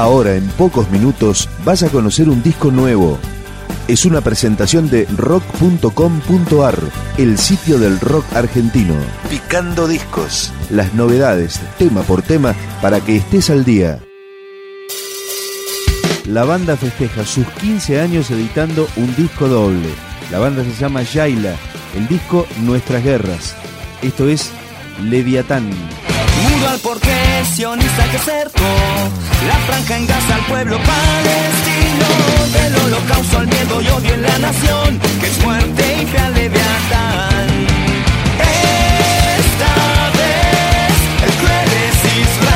Ahora, en pocos minutos, vas a conocer un disco nuevo. Es una presentación de rock.com.ar, el sitio del rock argentino. Picando discos. Las novedades, tema por tema, para que estés al día. La banda festeja sus 15 años editando un disco doble. La banda se llama Yaila, el disco Nuestras Guerras. Esto es Leviatán. Mudo al porqué, sionista que cercó La franja en Gaza al pueblo palestino. Del holocausto al miedo y odio en la nación Que es muerte y fe al leviatán. Esta vez el cruel es Israel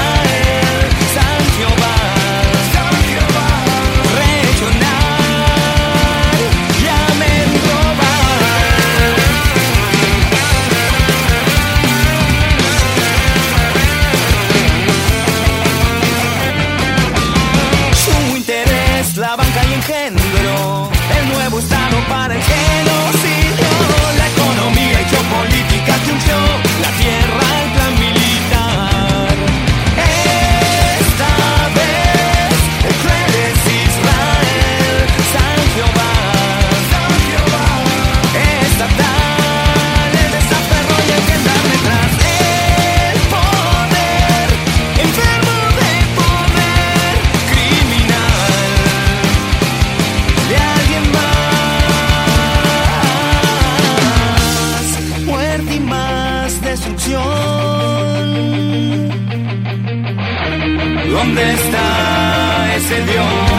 ¿Dónde está ese Dios?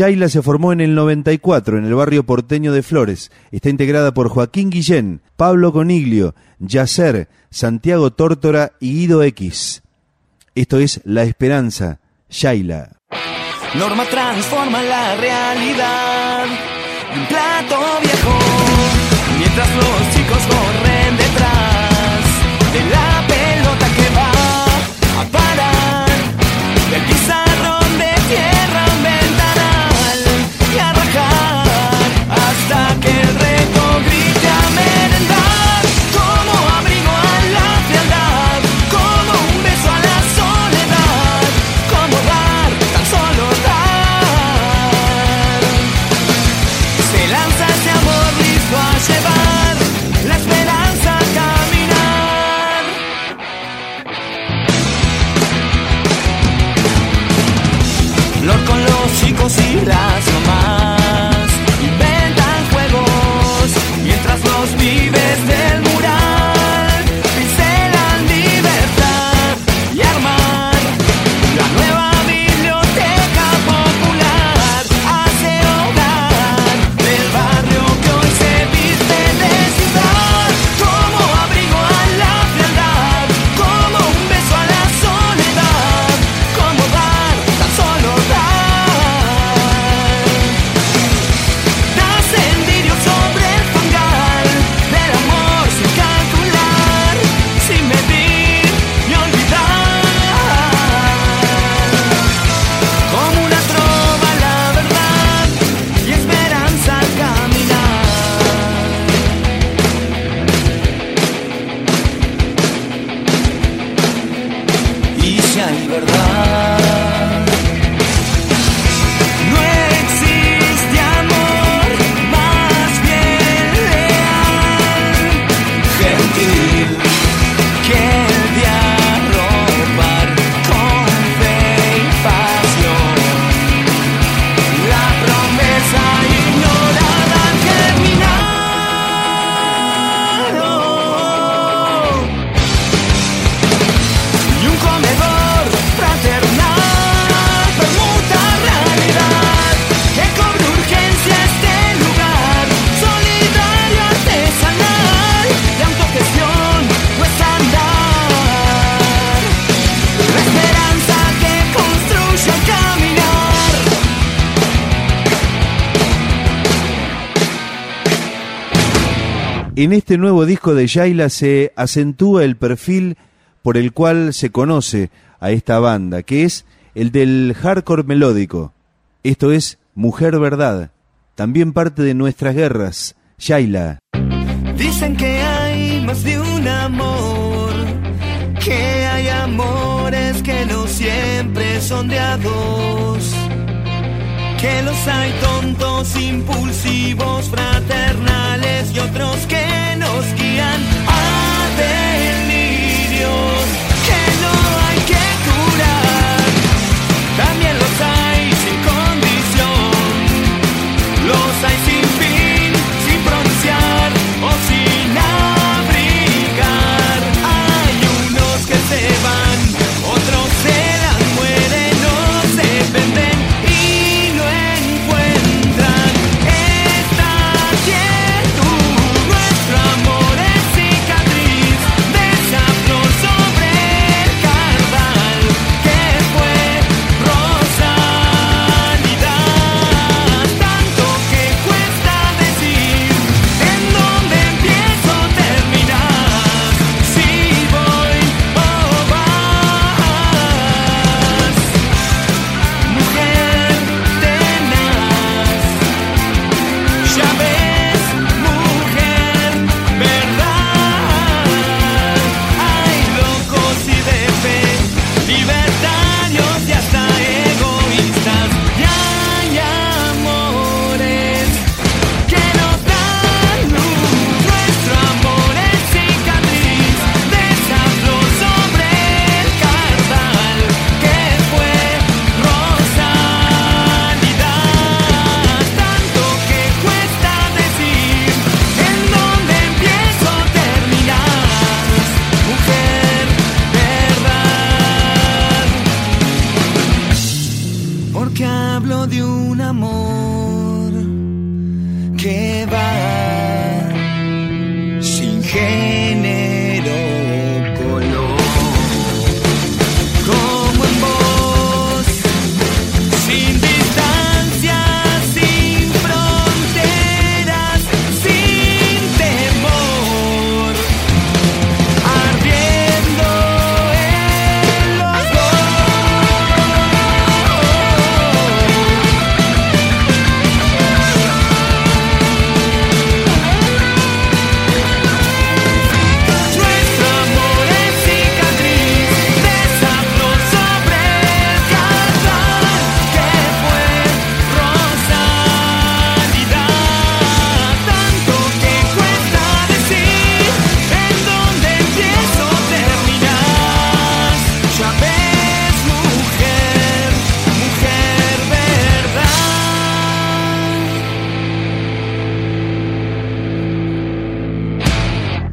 Yaila se formó en el 94 en el barrio porteño de Flores. Está integrada por Joaquín Guillén, Pablo Coniglio, Yacer, Santiago Tórtora y Guido X. Esto es La Esperanza, Yaila. Norma transforma la realidad plato viejo mientras los chicos corren En este nuevo disco de Yaila se acentúa el perfil por el cual se conoce a esta banda, que es el del hardcore melódico. Esto es Mujer Verdad, también parte de nuestras guerras, Shaila. Dicen que hay más de un amor, que hay amores que no siempre son de a dos, que los hay tontos, impulsivos, hablo de un amor que va sin género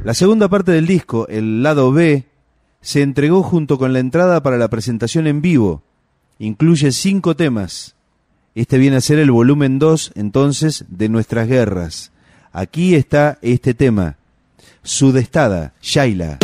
La segunda parte del disco, el lado B, se entregó junto con la entrada para la presentación en vivo. Incluye cinco temas. Este viene a ser el volumen 2, entonces, de Nuestras Guerras. Aquí está este tema, Sudestada, Shaila.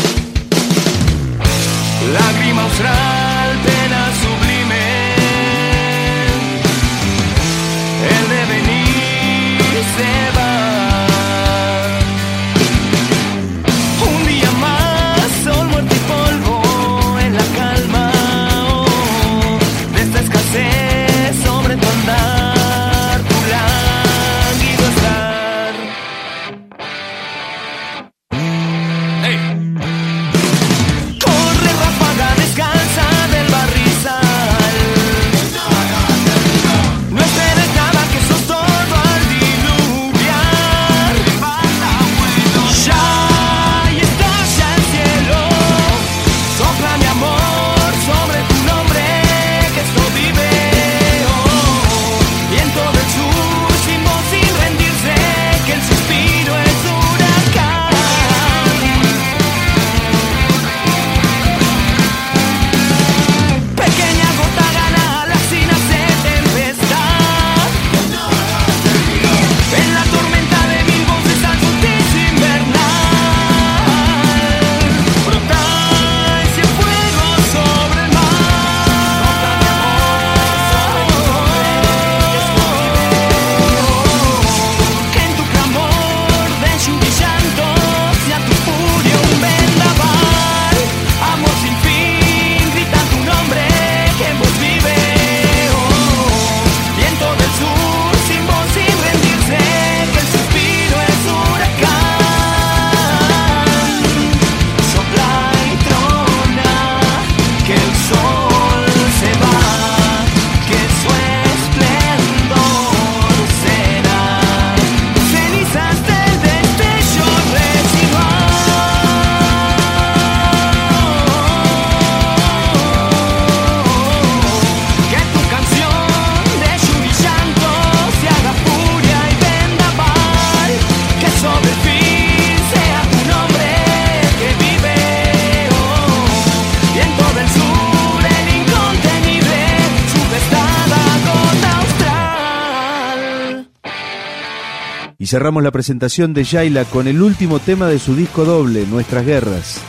Cerramos la presentación de Yaila con el último tema de su disco doble, Nuestras Guerras,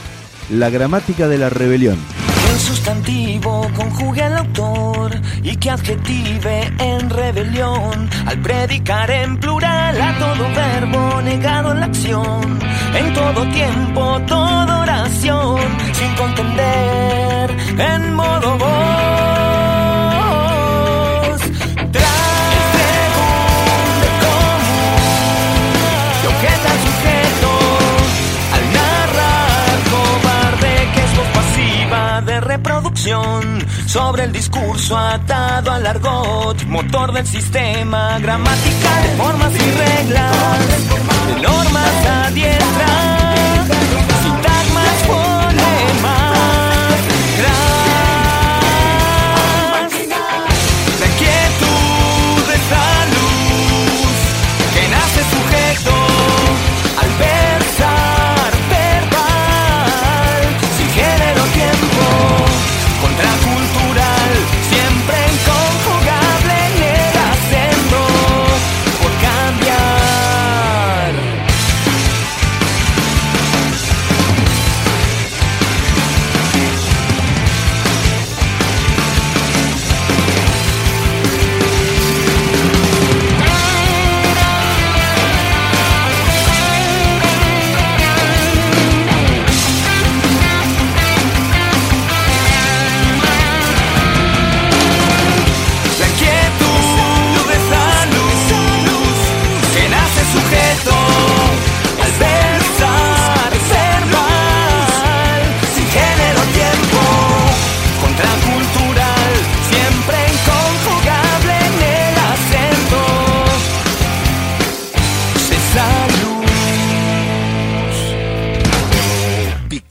La Gramática de la Rebelión. El sustantivo conjugue al autor y que adjetive en rebelión al predicar en plural a todo verbo negado en la acción, en todo tiempo, toda oración, sin contender en modo voz. Sobre el discurso atado al argot, motor del sistema gramatical, formas y reglas, de normas a